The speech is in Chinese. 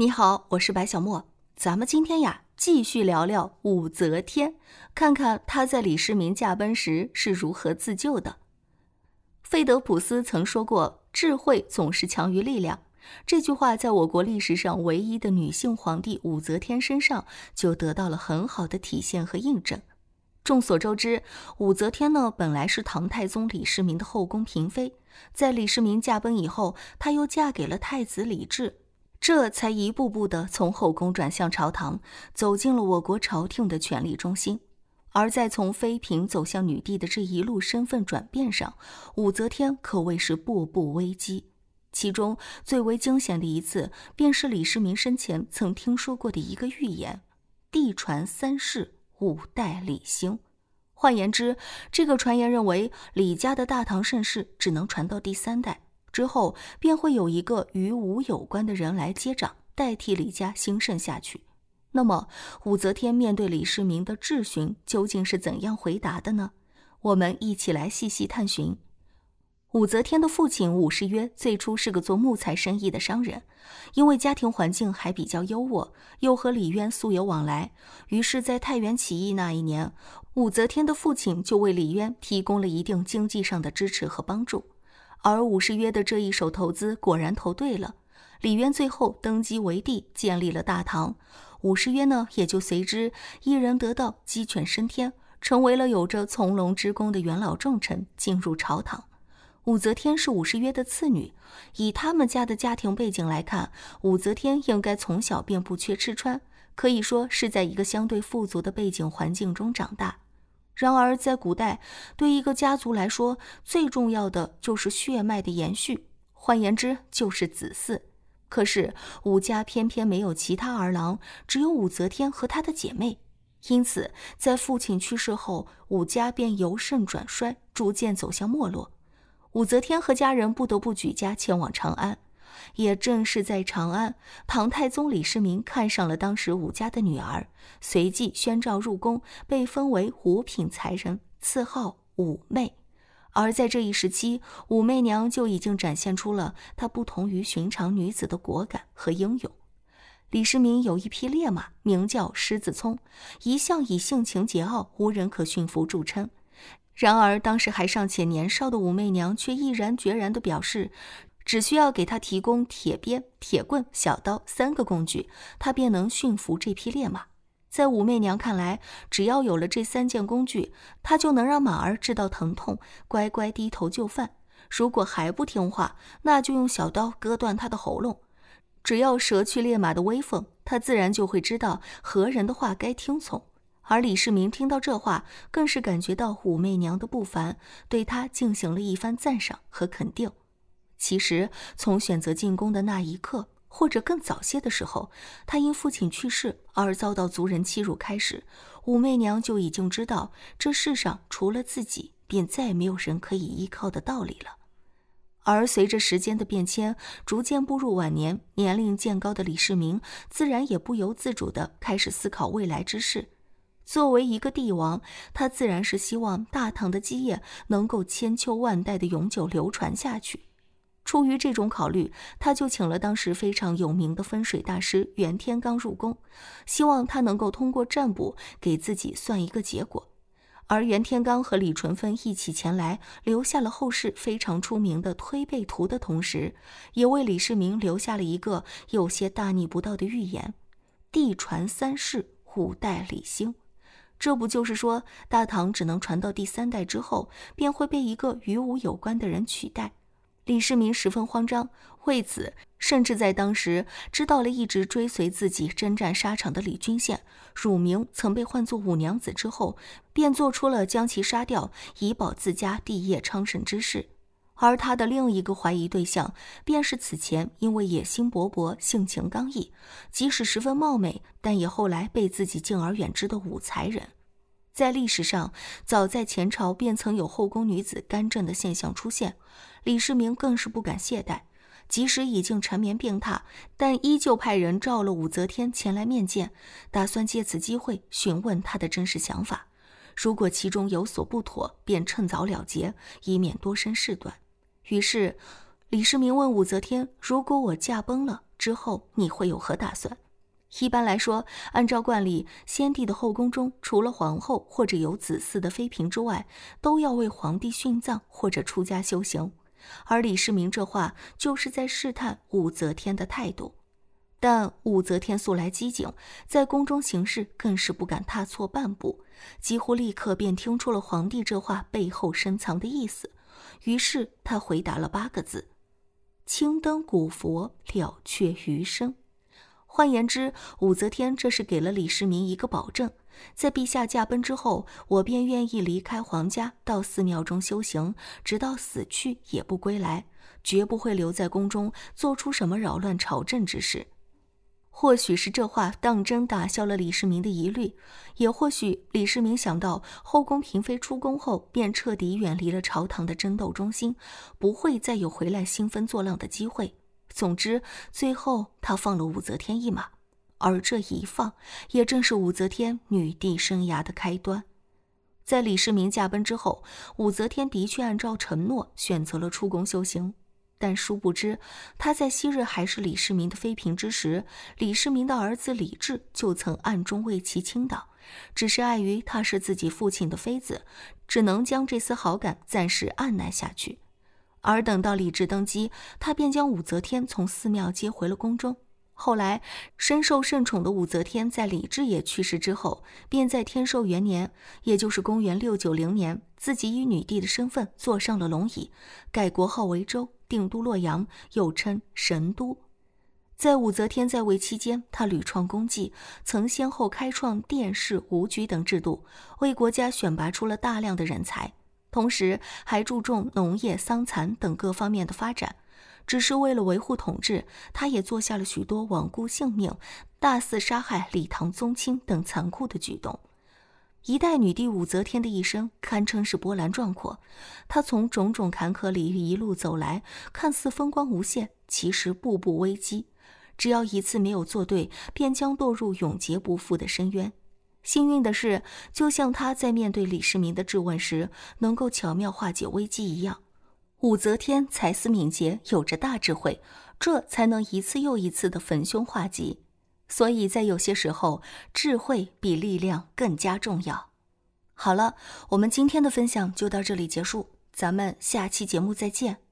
你好，我是白小莫。咱们今天呀，继续聊聊武则天，看看她在李世民驾崩时是如何自救的。费德普斯曾说过：“智慧总是强于力量。”这句话在我国历史上唯一的女性皇帝武则天身上就得到了很好的体现和印证。众所周知，武则天呢本来是唐太宗李世民的后宫嫔妃，在李世民驾崩以后，她又嫁给了太子李治。这才一步步的从后宫转向朝堂，走进了我国朝廷的权力中心。而在从妃嫔走向女帝的这一路身份转变上，武则天可谓是步步危机。其中最为惊险的一次，便是李世民生前曾听说过的一个预言：帝传三世，五代李兴。换言之，这个传言认为李家的大唐盛世只能传到第三代。之后便会有一个与武有关的人来接掌，代替李家兴盛下去。那么，武则天面对李世民的质询，究竟是怎样回答的呢？我们一起来细细探寻。武则天的父亲武士曰，最初是个做木材生意的商人，因为家庭环境还比较优渥，又和李渊素有往来，于是，在太原起义那一年，武则天的父亲就为李渊提供了一定经济上的支持和帮助。而武士约的这一手投资果然投对了，李渊最后登基为帝，建立了大唐。武士约呢，也就随之一人得道，鸡犬升天，成为了有着从龙之功的元老重臣，进入朝堂。武则天是武士约的次女，以他们家的家庭背景来看，武则天应该从小便不缺吃穿，可以说是在一个相对富足的背景环境中长大。然而，在古代，对一个家族来说，最重要的就是血脉的延续，换言之，就是子嗣。可是武家偏偏没有其他儿郎，只有武则天和她的姐妹，因此，在父亲去世后，武家便由盛转衰，逐渐走向没落。武则天和家人不得不举家前往长安。也正是在长安，唐太宗李世民看上了当时武家的女儿，随即宣召入宫，被封为五品才人，赐号武媚。而在这一时期，武媚娘就已经展现出了她不同于寻常女子的果敢和英勇。李世民有一匹烈马，名叫狮子聪，一向以性情桀骜、无人可驯服著称。然而，当时还尚且年少的武媚娘却毅然决然地表示。只需要给他提供铁鞭、铁棍、小刀三个工具，他便能驯服这匹烈马。在武媚娘看来，只要有了这三件工具，她就能让马儿知道疼痛，乖乖低头就范。如果还不听话，那就用小刀割断他的喉咙。只要折去烈马的威风，他自然就会知道何人的话该听从。而李世民听到这话，更是感觉到武媚娘的不凡，对她进行了一番赞赏和肯定。其实，从选择进宫的那一刻，或者更早些的时候，她因父亲去世而遭到族人欺辱开始，武媚娘就已经知道这世上除了自己，便再没有人可以依靠的道理了。而随着时间的变迁，逐渐步入晚年，年龄渐高的李世民，自然也不由自主地开始思考未来之事。作为一个帝王，他自然是希望大唐的基业能够千秋万代的永久流传下去。出于这种考虑，他就请了当时非常有名的风水大师袁天罡入宫，希望他能够通过占卜给自己算一个结果。而袁天罡和李淳风一起前来，留下了后世非常出名的推背图的同时，也为李世民留下了一个有些大逆不道的预言：帝传三世，五代李兴。这不就是说，大唐只能传到第三代之后，便会被一个与武有关的人取代？李世民十分慌张，为此甚至在当时知道了一直追随自己征战沙场的李君羡乳名曾被唤作五娘子之后，便做出了将其杀掉以保自家帝业昌盛之事。而他的另一个怀疑对象，便是此前因为野心勃勃、性情刚毅，即使十分貌美，但也后来被自己敬而远之的武才人。在历史上，早在前朝便曾有后宫女子干政的现象出现，李世民更是不敢懈怠，即使已经缠绵病榻，但依旧派人召了武则天前来面见，打算借此机会询问她的真实想法。如果其中有所不妥，便趁早了结，以免多生事端。于是，李世民问武则天：“如果我驾崩了之后，你会有何打算？”一般来说，按照惯例，先帝的后宫中除了皇后或者有子嗣的妃嫔之外，都要为皇帝殉葬或者出家修行。而李世民这话就是在试探武则天的态度。但武则天素来机警，在宫中行事更是不敢踏错半步，几乎立刻便听出了皇帝这话背后深藏的意思。于是他回答了八个字。青灯古佛，了却余生。换言之，武则天这是给了李世民一个保证：在陛下驾崩之后，我便愿意离开皇家，到寺庙中修行，直到死去也不归来，绝不会留在宫中做出什么扰乱朝政之事。或许是这话当真打消了李世民的疑虑，也或许李世民想到后宫嫔妃出宫后便彻底远离了朝堂的争斗中心，不会再有回来兴风作浪的机会。总之，最后他放了武则天一马，而这一放，也正是武则天女帝生涯的开端。在李世民驾崩之后，武则天的确按照承诺选择了出宫修行。但殊不知，她在昔日还是李世民的妃嫔之时，李世民的儿子李治就曾暗中为其倾倒，只是碍于她是自己父亲的妃子，只能将这丝好感暂时按捺下去。而等到李治登基，他便将武则天从寺庙接回了宫中。后来，深受圣宠的武则天在李治也去世之后，便在天寿元年，也就是公元六九零年，自己以女帝的身份坐上了龙椅，改国号为周。定都洛阳，又称神都。在武则天在位期间，她屡创功绩，曾先后开创殿试、武举等制度，为国家选拔出了大量的人才，同时还注重农业、桑蚕等各方面的发展。只是为了维护统治，他也做下了许多罔顾性命、大肆杀害李唐宗亲等残酷的举动。一代女帝武则天的一生堪称是波澜壮阔，她从种种坎坷里一路走来，看似风光无限，其实步步危机。只要一次没有做对，便将堕入永劫不复的深渊。幸运的是，就像他在面对李世民的质问时，能够巧妙化解危机一样，武则天才思敏捷，有着大智慧，这才能一次又一次的逢凶化吉。所以在有些时候，智慧比力量更加重要。好了，我们今天的分享就到这里结束，咱们下期节目再见。